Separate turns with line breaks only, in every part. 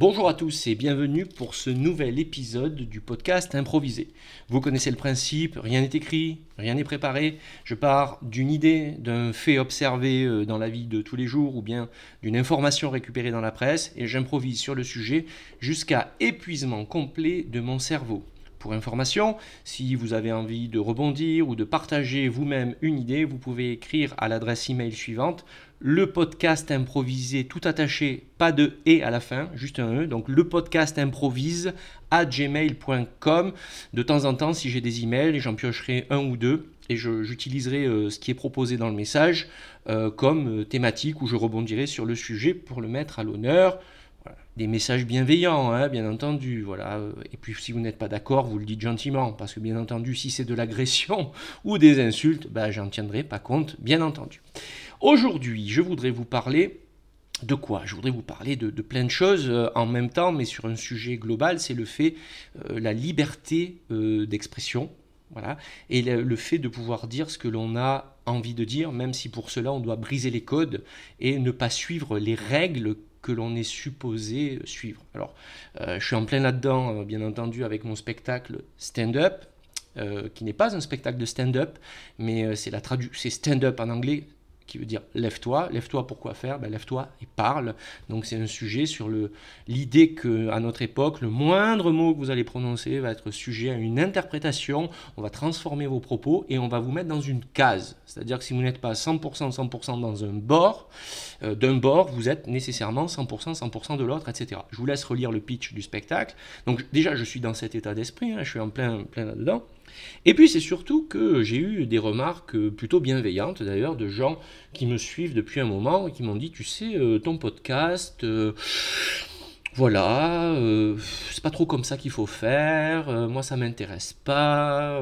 Bonjour à tous et bienvenue pour ce nouvel épisode du podcast Improvisé. Vous connaissez le principe, rien n'est écrit, rien n'est préparé. Je pars d'une idée, d'un fait observé euh, dans la vie de tous les jours ou bien d'une information récupérée dans la presse et j'improvise sur le sujet jusqu'à épuisement complet de mon cerveau. Pour information, si vous avez envie de rebondir ou de partager vous-même une idée, vous pouvez écrire à l'adresse email suivante le podcast improvisé tout attaché, pas de et à la fin, juste un e. Donc le podcast improvise à gmail.com. De temps en temps, si j'ai des emails, j'en piocherai un ou deux et j'utiliserai euh, ce qui est proposé dans le message euh, comme euh, thématique où je rebondirai sur le sujet pour le mettre à l'honneur des messages bienveillants, hein, bien entendu. Voilà. Et puis si vous n'êtes pas d'accord, vous le dites gentiment, parce que bien entendu, si c'est de l'agression ou des insultes, ben, j'en tiendrai pas compte, bien entendu. Aujourd'hui, je voudrais vous parler de quoi? Je voudrais vous parler de, plein de choses euh, en même temps, mais sur un sujet global, c'est le fait, euh, la liberté euh, d'expression, voilà, et le, fait de pouvoir dire ce que l'on a envie de dire, même si pour cela on doit briser les codes et ne pas suivre les règles que l'on est supposé suivre. Alors, je suis en plein là-dedans, bien entendu, avec mon spectacle stand-up, qui n'est pas un spectacle de stand-up, mais c'est la c'est stand-up en anglais, qui veut dire lève-toi. Lève-toi pourquoi faire? Ben, Lève-toi et parle. Donc c'est un sujet sur l'idée qu'à notre époque, le moindre mot que vous allez prononcer va être sujet à une interprétation. On va transformer vos propos et on va vous mettre dans une case. C'est-à-dire que si vous n'êtes pas 100% 100% dans un bord, euh, d'un bord, vous êtes nécessairement 100% 100% de l'autre, etc. Je vous laisse relire le pitch du spectacle. Donc déjà, je suis dans cet état d'esprit, hein, je suis en plein, plein là-dedans. Et puis c'est surtout que j'ai eu des remarques plutôt bienveillantes d'ailleurs de gens qui me suivent depuis un moment et qui m'ont dit tu sais euh, ton podcast euh, voilà, euh, c'est pas trop comme ça qu'il faut faire, moi ça m'intéresse pas,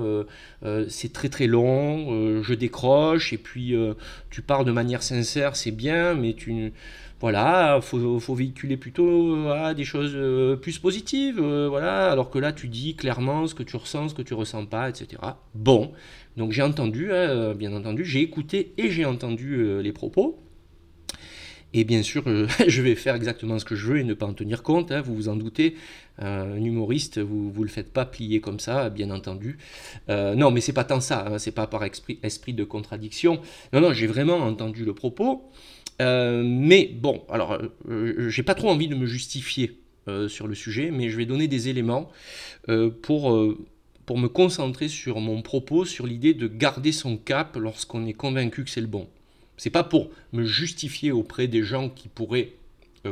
c'est très très long, je décroche, et puis tu parles de manière sincère, c'est bien, mais tu voilà, faut, faut véhiculer plutôt euh, des choses euh, plus positives, euh, voilà, alors que là tu dis clairement ce que tu ressens, ce que tu ressens pas, etc. Bon, donc j'ai entendu, hein, bien entendu, j'ai écouté et j'ai entendu les propos. Et bien sûr, je vais faire exactement ce que je veux et ne pas en tenir compte, hein, vous vous en doutez. un humoriste, vous ne le faites pas plier comme ça, bien entendu. non, mais c'est pas tant ça, hein, c'est pas par esprit, esprit de contradiction. Non, non, j'ai vraiment entendu le propos. Euh, mais bon, alors, euh, euh, j'ai pas trop envie de me justifier sur le sujet, mais je vais donner des éléments pour, pour me concentrer sur mon propos, sur l'idée de garder son cap lorsqu'on est convaincu que c'est le bon. C'est pas pour me justifier auprès des gens qui pourraient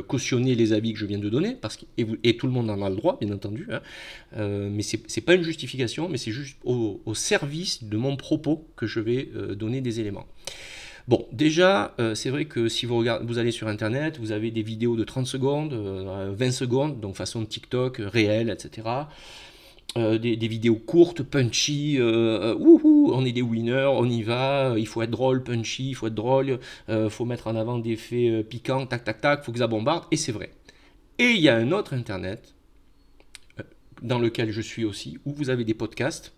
cautionner les avis que je viens de donner, parce que, et, tout le monde en a le droit, bien entendu, hein, mais c'est pas une justification, mais c'est juste au, service de mon propos que je vais donner des éléments. Bon, déjà, euh, c'est vrai que si vous, regardez, vous allez sur Internet, vous avez des vidéos de 30 secondes, 20 euh, secondes, donc façon TikTok, euh, réel, etc. des, vidéos courtes, punchy, on est des winners, on y va, il faut être drôle, punchy, il faut être drôle, il faut mettre en avant des faits piquants, tac, tac, tac, faut que ça bombarde, et c'est vrai. Et il y a un autre Internet, dans lequel je suis aussi, où vous avez des podcasts,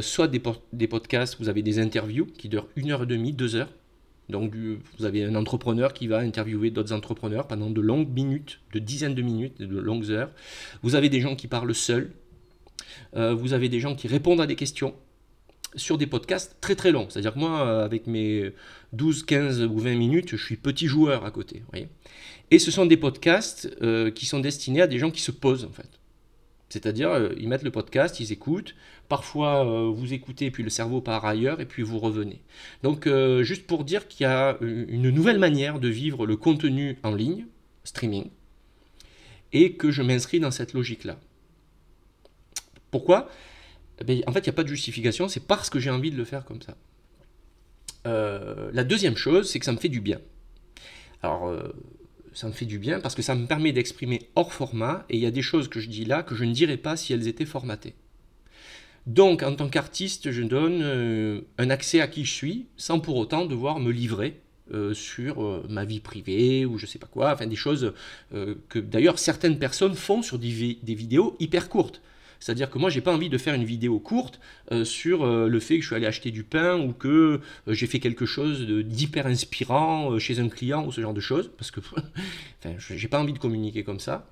soit des, des, podcasts, vous avez des interviews qui durent une heure et demie, deux heures, donc vous avez un entrepreneur qui va interviewer d'autres entrepreneurs pendant de longues minutes, de dizaines de minutes, de longues heures. Vous avez des gens qui parlent seuls. Euh, vous avez des gens qui répondent à des questions sur des podcasts très très longs. C'est-à-dire que moi, euh, avec mes 12, 15 ou 20 minutes, je suis petit joueur à côté. Et ce sont des podcasts euh, qui sont destinés à des gens qui se posent en fait. C'est-à-dire, euh, ils mettent le podcast, ils écoutent. Parfois, euh, vous écoutez, puis le cerveau part ailleurs, et puis vous revenez. Donc, euh, juste pour dire qu'il y a une nouvelle manière de vivre le contenu en ligne, streaming, et que je m'inscris dans cette logique-là. Pourquoi? Eh ben, En fait, il n'y a pas de justification, c'est parce que j'ai envie de le faire comme ça. la deuxième chose, c'est que ça me fait du bien. Alors, ça me fait du bien parce que ça me permet d'exprimer hors format et il y a des choses que je dis là que je ne dirais pas si elles étaient formatées. Donc en tant qu'artiste, je donne euh, un accès à qui je suis sans pour autant devoir me livrer euh, sur euh, ma vie privée ou je sais pas quoi, enfin des choses que d'ailleurs certaines personnes font sur des, vidéos hyper courtes. C'est-à-dire que moi, j'ai pas envie de faire une vidéo courte euh, sur euh, le fait que je suis allé acheter du pain ou que euh, j'ai fait quelque chose d'hyper inspirant chez un client ou ce genre de choses, parce que enfin, j'ai pas envie de communiquer comme ça.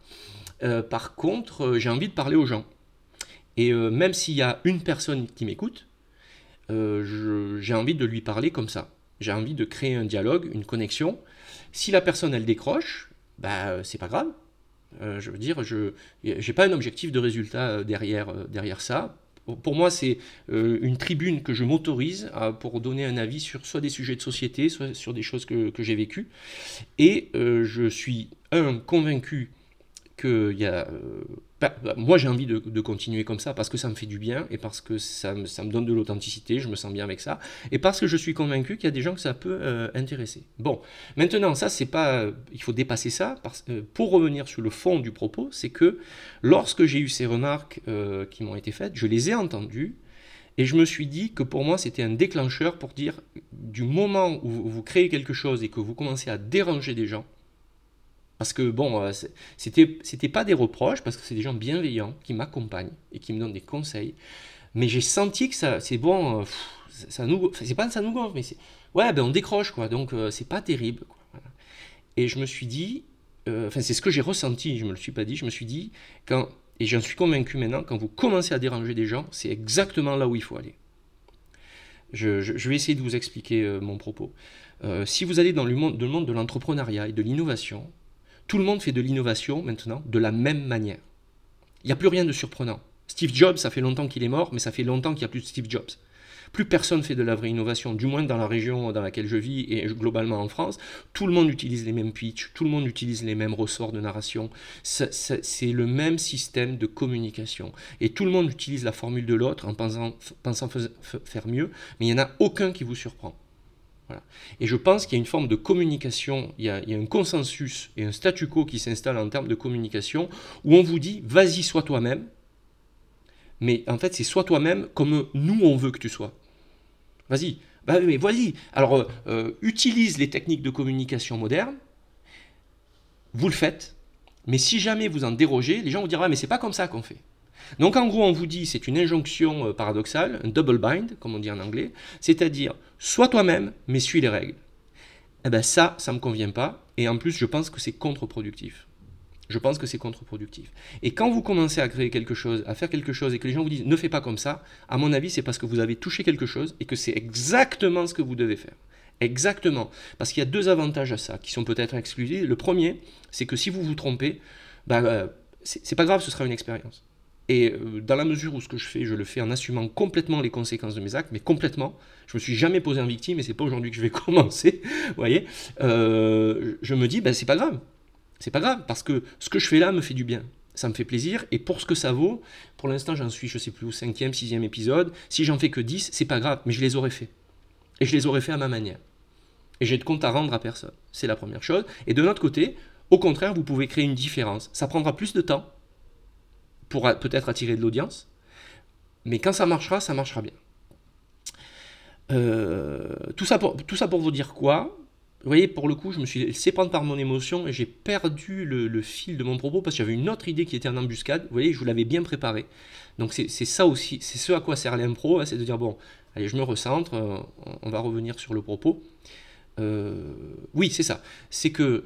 par contre, j'ai envie de parler aux gens. Et même s'il y a une personne qui m'écoute, j'ai envie de lui parler comme ça. J'ai envie de créer un dialogue, une connexion. Si la personne elle décroche, bah c'est pas grave euh, je veux dire, je n'ai pas un objectif de résultat euh, derrière, euh, derrière ça. Pour moi, c'est une tribune que je m'autorise pour donner un avis sur soit des sujets de société, soit sur des choses que, j'ai vécues. Et je suis, convaincu qu'il y a bah, bah, moi, j'ai envie de, continuer comme ça parce que ça me fait du bien et parce que ça me, donne de l'authenticité, je me sens bien avec ça, et parce que je suis convaincu qu'il y a des gens que ça peut euh, intéresser. Bon, maintenant, ça, c'est pas. il faut dépasser ça. Euh, pour revenir sur le fond du propos, c'est que lorsque j'ai eu ces remarques euh, qui m'ont été faites, je les ai entendues. Et je me suis dit que pour moi, c'était un déclencheur pour dire, du moment où vous créez quelque chose et que vous commencez à déranger des gens, parce que bon, euh, c'était, c'était pas des reproches, parce que c'est des gens bienveillants qui m'accompagnent et qui me donnent des conseils. Mais j'ai senti que c'est bon, euh, ça, nous, c'est pas ça nous gonfle, mais c'est, ouais, ben on décroche quoi, donc euh, c'est pas terrible. Et je me suis dit, enfin c'est ce que j'ai ressenti, je me le suis pas dit, je me suis dit, quand, et j'en suis convaincu maintenant, quand vous commencez à déranger des gens, c'est exactement là où il faut aller. Je, vais essayer de vous expliquer mon propos. si vous allez dans le monde de l'entrepreneuriat et de l'innovation, tout le monde fait de l'innovation maintenant de la même manière. Il n'y a plus rien de surprenant. Steve Jobs, ça fait longtemps qu'il est mort, mais ça fait longtemps qu'il n'y a plus de Steve Jobs. Plus personne fait de la vraie innovation, du moins dans la région dans laquelle je vis et globalement en France. Tout le monde utilise les mêmes pitchs, tout le monde utilise les mêmes ressorts de narration. C'est le même système de communication. Et tout le monde utilise la formule de l'autre en pensant, pensant faire mieux, mais il n'y en a aucun qui vous surprend. Et je pense qu'il y a une forme de communication, il y, a, un consensus et un statu quo qui s'installe en termes de communication où on vous dit vas-y, sois toi-même. Mais en fait, c'est sois toi-même comme nous on veut que tu sois. Vas-y, bah, mais vas-y. Alors, euh, euh, utilise les techniques de communication modernes. Vous le faites. Mais si jamais vous en dérogez, les gens vous diront ah, mais c'est pas comme ça qu'on fait. Donc en gros, on vous dit, c'est une injonction euh, paradoxale, un double bind, comme on dit en anglais, c'est-à-dire, sois toi-même, mais suis les règles. Eh bien ça, ça ne me convient pas, et en plus, je pense que c'est contre-productif. Je pense que c'est contre-productif. Et quand vous commencez à créer quelque chose, à faire quelque chose, et que les gens vous disent, ne fais pas comme ça, à mon avis, c'est parce que vous avez touché quelque chose, et que c'est exactement ce que vous devez faire. Exactement. Parce qu'il y a deux avantages à ça, qui sont peut-être exclusifs. Le premier, c'est que si vous vous trompez, bah, euh, c'est pas grave, ce sera une expérience. Et euh, dans la mesure où ce que je fais, je le fais en assumant complètement les conséquences de mes actes, mais complètement. Je me suis jamais posé en victime et c'est pas aujourd'hui que je vais commencer. vous voyez, euh, je me dis, ben c'est pas grave, c'est pas grave parce que ce que je fais là me fait du bien. Ça me fait plaisir et pour ce que ça vaut, pour l'instant j'en suis, je sais plus, au cinquième, sixième épisode. Si j'en fais que 10, c'est pas grave, mais je les aurais fait. Et je les aurais fait à ma manière. Et j'ai de compte à rendre à personne. C'est la première chose. Et de notre côté, au contraire, vous pouvez créer une différence. Ça prendra plus de temps pour peut-être attirer de l'audience. Mais quand ça marchera, ça marchera bien. Euh, tout, ça pour, vous dire quoi? Vous voyez, pour le coup, je me suis laissé prendre par mon émotion et j'ai perdu le, fil de mon propos parce que j'avais une autre idée qui était en embuscade. Vous voyez, je vous l'avais bien préparé. Donc c'est ça aussi, c'est ce à quoi sert l'impro, hein, c'est de dire, bon, allez, je me recentre, euh, on va revenir sur le propos. Euh, oui, c'est ça. C'est que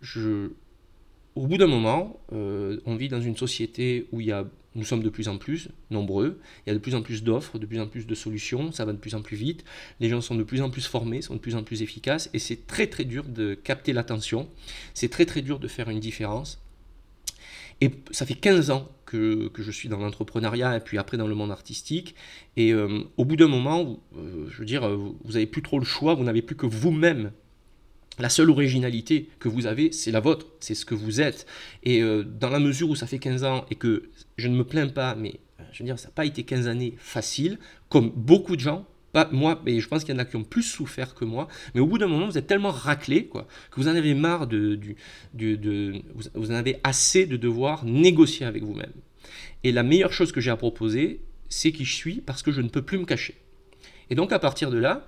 je, au bout d'un moment, euh, on vit dans une société où il y a, nous sommes de plus en plus nombreux, il y a de plus en plus d'offres, de plus en plus de solutions, ça va de plus en plus vite, les gens sont de plus en plus formés, sont de plus en plus efficaces, et c'est très très dur de capter l'attention, c'est très très dur de faire une différence. Et ça fait 15 ans que, je suis dans l'entrepreneuriat et puis après dans le monde artistique. Et euh, au bout d'un moment, euh, je veux dire, vous n'avez plus trop le choix, vous n'avez plus que vous-même la seule originalité que vous avez, c'est la vôtre, c'est ce que vous êtes. Et euh, dans la mesure où ça fait 15 ans et que je ne me plains pas, mais euh, je veux dire, ça n'a pas été 15 années faciles, comme beaucoup de gens, pas moi, mais je pense qu'il y en a qui ont plus souffert que moi, mais au bout d'un moment, vous êtes tellement raclé, quoi, que vous en avez marre de, de, vous en avez assez de devoir négocier avec vous-même. Et la meilleure chose que j'ai à proposer, c'est qui je suis, parce que je ne peux plus me cacher. Et donc à partir de là,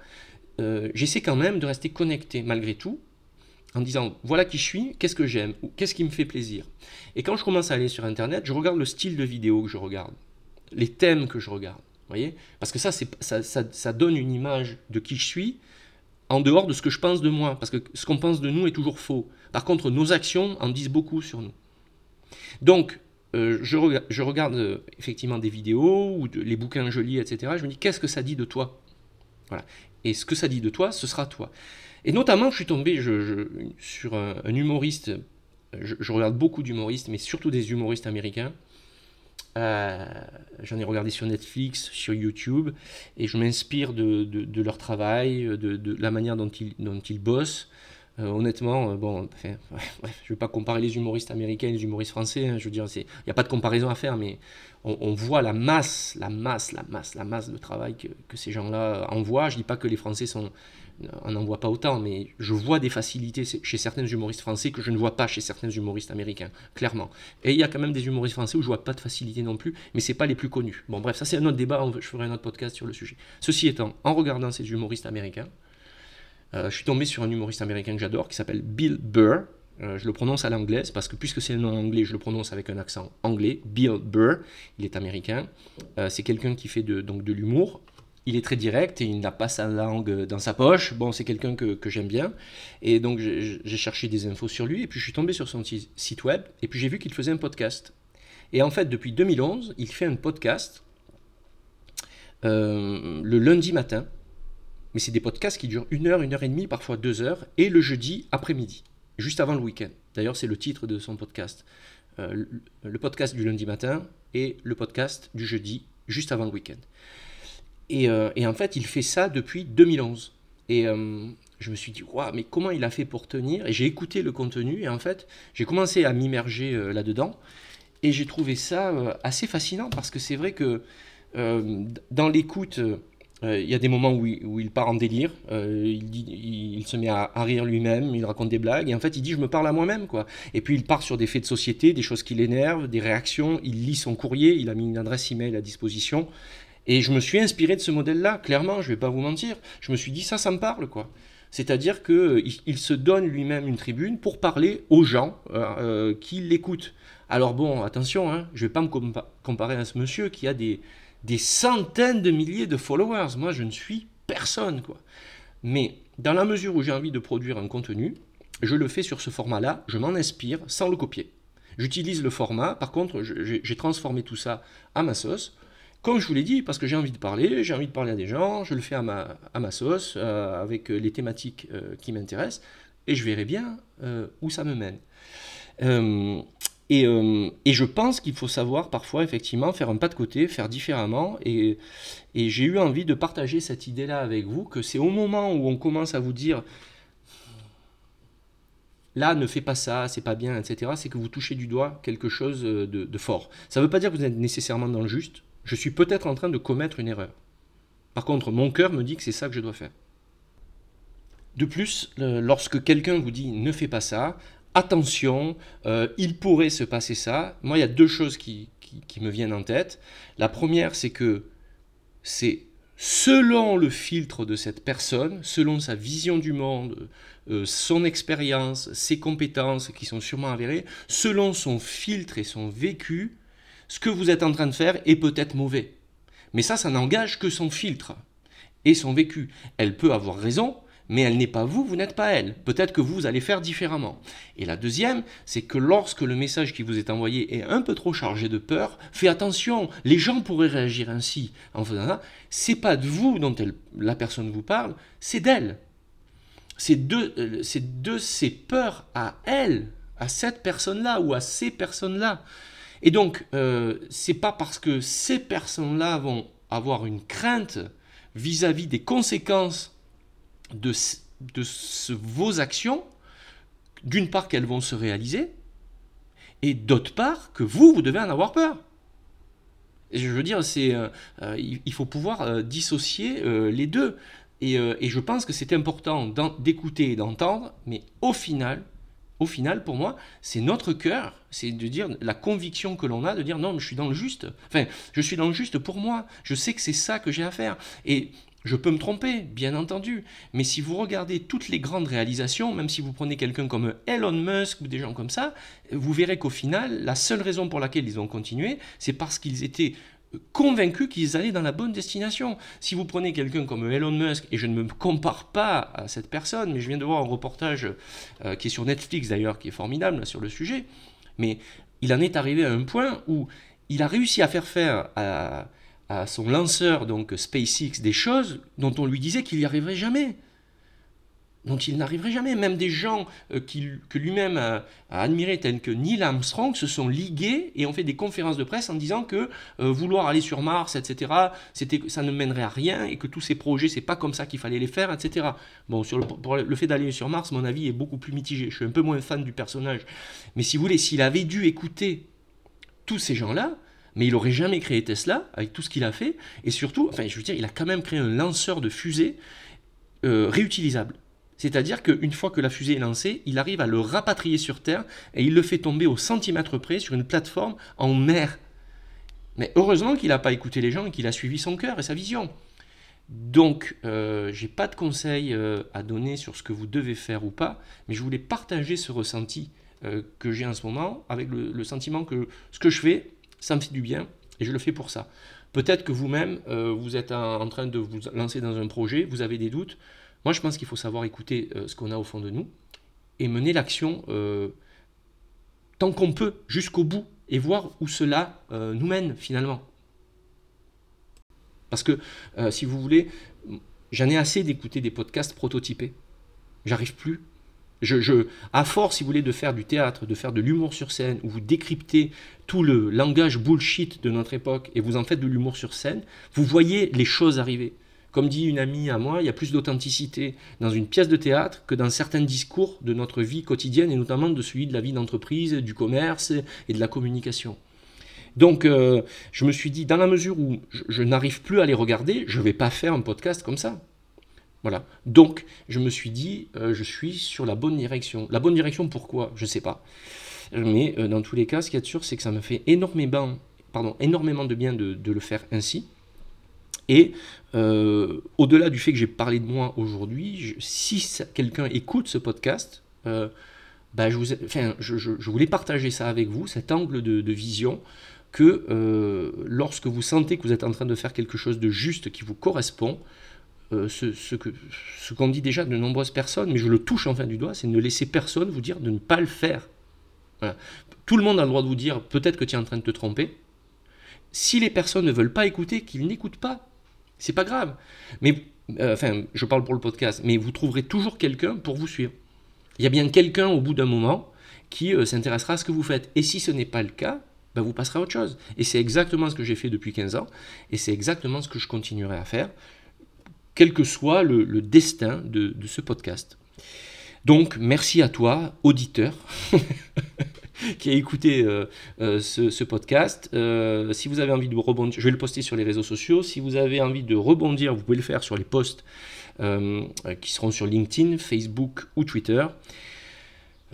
euh, j'essaie quand même de rester connecté malgré tout, en disant voilà qui je suis, qu'est-ce que j'aime, ou qu'est-ce qui me fait plaisir. Et quand je commence à aller sur Internet, je regarde le style de vidéo que je regarde. les thèmes que je regarde. voyez? Parce que ça, ça, donne une image de qui je suis en dehors de ce que je pense de moi. Parce que ce qu'on pense de nous est toujours faux. Par contre, nos actions en disent beaucoup sur nous. Donc, euh, je, regarde euh, effectivement des vidéos ou les bouquins que je lis, etc. Je me dis, qu'est-ce que ça dit de toi? Voilà. Et ce que ça dit de toi, ce sera toi. Et notamment, je suis tombé sur un, humoriste, je, regarde beaucoup d'humoristes, mais surtout des humoristes américains. Euh, j'en ai regardé sur Netflix, sur YouTube, et je m'inspire de, leur travail, de, la manière dont ils bossent. Euh, honnêtement, euh, bon, je ne vais pas comparer les humoristes américains et les humoristes français. Hein, je veux dire, il n'y a pas de comparaison à faire, mais on, voit la masse, la masse, la masse, la masse de travail que, que ces gens-là envoient. Je ne dis pas que les Français sont, on n'en voit pas autant, mais je vois des facilités chez certains humoristes français que je ne vois pas chez certains humoristes américains, clairement. Et il y a quand même des humoristes français où je vois pas de facilité non plus, mais c'est pas les plus connus. Bon, bref, ça c'est un autre débat. Je ferai un autre podcast sur le sujet. Ceci étant, en regardant ces humoristes américains, je suis tombé sur un humoriste américain que j'adore qui s'appelle Bill Burr. Euh, je le prononce à l'anglaise parce que puisque c'est un nom anglais, je le prononce avec un accent anglais. Bill Burr, il est américain. Euh, c'est quelqu'un qui fait de, donc de l'humour. Il est très direct et il n'a pas sa langue dans sa poche. Bon, c'est quelqu'un que, que j'aime bien. Et donc j'ai cherché des infos sur lui et puis je suis tombé sur son site web et puis j'ai vu qu'il faisait un podcast. Et en fait, depuis 2011, il fait un podcast le lundi matin mais c'est des podcasts qui durent une heure, une heure et demie, parfois deux heures, et le jeudi après-midi, juste avant le week-end. D'ailleurs, c'est le titre de son podcast. Euh, le podcast du lundi matin et le podcast du jeudi, juste avant le week-end. Et, euh, en fait, il fait ça depuis 2011. Et euh, je me suis dit, waouh, mais comment il a fait pour tenir? Et j'ai écouté le contenu, et en fait, j'ai commencé à m'immerger là-dedans. Et j'ai trouvé ça assez fascinant, parce que c'est vrai que dans l'écoute euh, il y a des moments où il, part en délire, euh, il, se met à, rire lui-même, il raconte des blagues, et en fait il dit je me parle à moi-même. quoi. Et puis il part sur des faits de société, des choses qui l'énervent, des réactions, il lit son courrier, il a mis une adresse email à disposition, et je me suis inspiré de ce modèle-là, clairement, je vais pas vous mentir. Je me suis dit ça, ça me parle. quoi. C'est-à-dire qu'il il se donne lui-même une tribune pour parler aux gens euh, qui l'écoutent. Alors bon, attention, hein, je ne vais pas me comparer à ce monsieur qui a des, des centaines de milliers de followers. Moi, je ne suis personne, quoi. Mais dans la mesure où j'ai envie de produire un contenu, je le fais sur ce format-là, je m'en inspire sans le copier. J'utilise le format, par contre, j'ai transformé tout ça à ma sauce. Comme je vous l'ai dit, parce que j'ai envie de parler, j'ai envie de parler à des gens, je le fais à ma, sauce, euh, avec les thématiques euh, qui m'intéressent, et je verrai bien euh, où ça me mène. Euh, et, je pense qu'il faut savoir parfois effectivement faire un pas de côté, faire différemment. Et, j'ai eu envie de partager cette idée-là avec vous, que c'est au moment où on commence à vous dire, là ne fais pas ça, c'est pas bien, etc., c'est que vous touchez du doigt quelque chose de, fort. Ça ne veut pas dire que vous êtes nécessairement dans le juste. Je suis peut-être en train de commettre une erreur. Par contre, mon cœur me dit que c'est ça que je dois faire. De plus, lorsque quelqu'un vous dit ne fais pas ça, attention, euh, il pourrait se passer ça. Moi, il y a deux choses qui, me viennent en tête. La première, c'est que c'est selon le filtre de cette personne, selon sa vision du monde, euh, son expérience, ses compétences qui sont sûrement avérées, selon son filtre et son vécu, ce que vous êtes en train de faire est peut-être mauvais. Mais ça, ça n'engage que son filtre et son vécu. Elle peut avoir raison, mais elle n'est pas vous, vous n'êtes pas elle. Peut-être que vous, allez faire différemment. Et la deuxième, c'est que lorsque le message qui vous est envoyé est un peu trop chargé de peur, faites attention, les gens pourraient réagir ainsi en faisant ça. C'est pas de vous dont la personne vous parle, c'est d'elle. C'est de, euh, de ses peurs à elle, à cette personne-là ou à ces personnes-là. Et donc, euh, c'est pas parce que ces personnes-là vont avoir une crainte vis à -vis des conséquences de, vos actions, d'une part qu'elles vont se réaliser, et d'autre part que vous, vous devez en avoir peur. Et je veux dire, euh, euh, il faut pouvoir euh, dissocier les deux. Et, et, je pense que c'est important d'écouter et d'entendre, mais au final, au final, pour moi, c'est notre cœur, c'est de dire la conviction que l'on a, de dire non, mais je suis dans le juste. Enfin, je suis dans le juste pour moi. Je sais que c'est ça que j'ai à faire. Et je peux me tromper, bien entendu, mais si vous regardez toutes les grandes réalisations, même si vous prenez quelqu'un comme Elon Musk ou des gens comme ça, vous verrez qu'au final, la seule raison pour laquelle ils ont continué, c'est parce qu'ils étaient convaincus qu'ils allaient dans la bonne destination. Si vous prenez quelqu'un comme Elon Musk, et je ne me compare pas à cette personne, mais je viens de voir un reportage euh, qui est sur Netflix d'ailleurs, qui est formidable sur le sujet, mais il en est arrivé à un point où il a réussi à faire faire à, à son lanceur, donc SpaceX, des choses dont on lui disait qu'il n'y arriverait jamais dont il n'arriverait jamais. Même des gens euh, que lui-même a, admirés, tels que Neil Armstrong, se sont ligués et ont fait des conférences de presse en disant que euh, vouloir aller sur Mars, etc., ça ne mènerait à rien et que tous ces projets, c'est pas comme ça qu'il fallait les faire, etc. Bon, sur le, pour le fait d'aller sur Mars, mon avis est beaucoup plus mitigé. Je suis un peu moins fan du personnage. Mais si vous voulez, s'il avait dû écouter tous ces gens-là, mais il n'aurait jamais créé Tesla avec tout ce qu'il a fait. Et surtout, enfin, je veux dire, il a quand même créé un lanceur de fusée euh, réutilisable. C'est-à-dire qu'une fois que la fusée est lancée, il arrive à le rapatrier sur Terre et il le fait tomber au centimètre près sur une plateforme en mer. Mais heureusement qu'il n'a pas écouté les gens et qu'il a suivi son cœur et sa vision. Donc, euh, je n'ai pas de conseils euh, à donner sur ce que vous devez faire ou pas, mais je voulais partager ce ressenti euh, que j'ai en ce moment avec le, sentiment que ce que je fais, ça me fait du bien et je le fais pour ça. Peut-être que vous-même, vous êtes en train de vous lancer dans un projet, vous avez des doutes. Moi, je pense qu'il faut savoir écouter euh, ce qu'on a au fond de nous et mener l'action euh, tant qu'on peut jusqu'au bout et voir où cela euh, nous mène finalement. Parce que, si vous voulez, j'en ai assez d'écouter des podcasts prototypés. J'arrive plus. Je, à force, si vous voulez, de faire du théâtre, de faire de l'humour sur scène, où vous décryptez tout le langage bullshit de notre époque et vous en faites de l'humour sur scène, vous voyez les choses arriver. Comme dit une amie à moi, il y a plus d'authenticité dans une pièce de théâtre que dans certains discours de notre vie quotidienne, et notamment de celui de la vie d'entreprise, du commerce et de la communication. Donc, euh, je me suis dit, dans la mesure où je, n'arrive plus à les regarder, je ne vais pas faire un podcast comme ça. Voilà. Donc, je me suis dit, euh, je suis sur la bonne direction. La bonne direction, pourquoi? Je ne sais pas. Mais euh, dans tous les cas, ce qui est sûr, c'est que ça me fait énormément, énormément de bien de le faire ainsi. Et euh, au-delà du fait que j'ai parlé de moi aujourd'hui, si quelqu'un écoute ce podcast, bah, je, voulais partager ça avec vous, cet angle de, vision, que lorsque vous sentez que vous êtes en train de faire quelque chose de juste qui vous correspond, ce, ce qu'ont ce dit déjà de nombreuses personnes, mais je le touche enfin du doigt, c'est ne laisser personne vous dire de ne pas le faire. Tout le monde a le droit de vous dire peut-être que tu es en train de te tromper. Si les personnes ne veulent pas écouter, qu'ils n'écoutent pas. C'est pas grave. Mais, euh, enfin, je parle pour le podcast, mais vous trouverez toujours quelqu'un pour vous suivre. Il y a bien quelqu'un au bout d'un moment qui euh, s'intéressera à ce que vous faites. Et si ce n'est pas le cas, ben, vous passerez à autre chose. Et c'est exactement ce que j'ai fait depuis 15 ans, et c'est exactement ce que je continuerai à faire, quel que soit le, destin de, ce podcast. Donc, merci à toi, auditeur. qui a écouté euh, euh, ce, podcast. Euh, si vous avez envie de rebondir, je vais le poster sur les réseaux sociaux. Si vous avez envie de rebondir, vous pouvez le faire sur les posts qui seront sur LinkedIn, Facebook ou Twitter.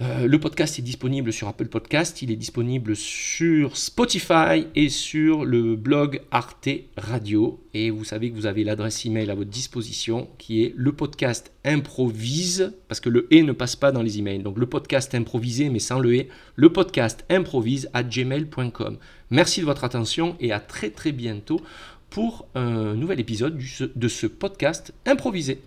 Euh, le podcast est disponible sur Apple Podcast, il est disponible sur Spotify et sur le blog Arte Radio. Et vous savez que vous avez l'adresse email à votre disposition qui est le podcast improvise, parce que le et ne passe pas dans les emails. Donc le podcast improvisé, mais sans le et, le podcast improvise à gmail.com. Merci de votre attention et à très très bientôt pour un nouvel épisode de ce podcast improvisé.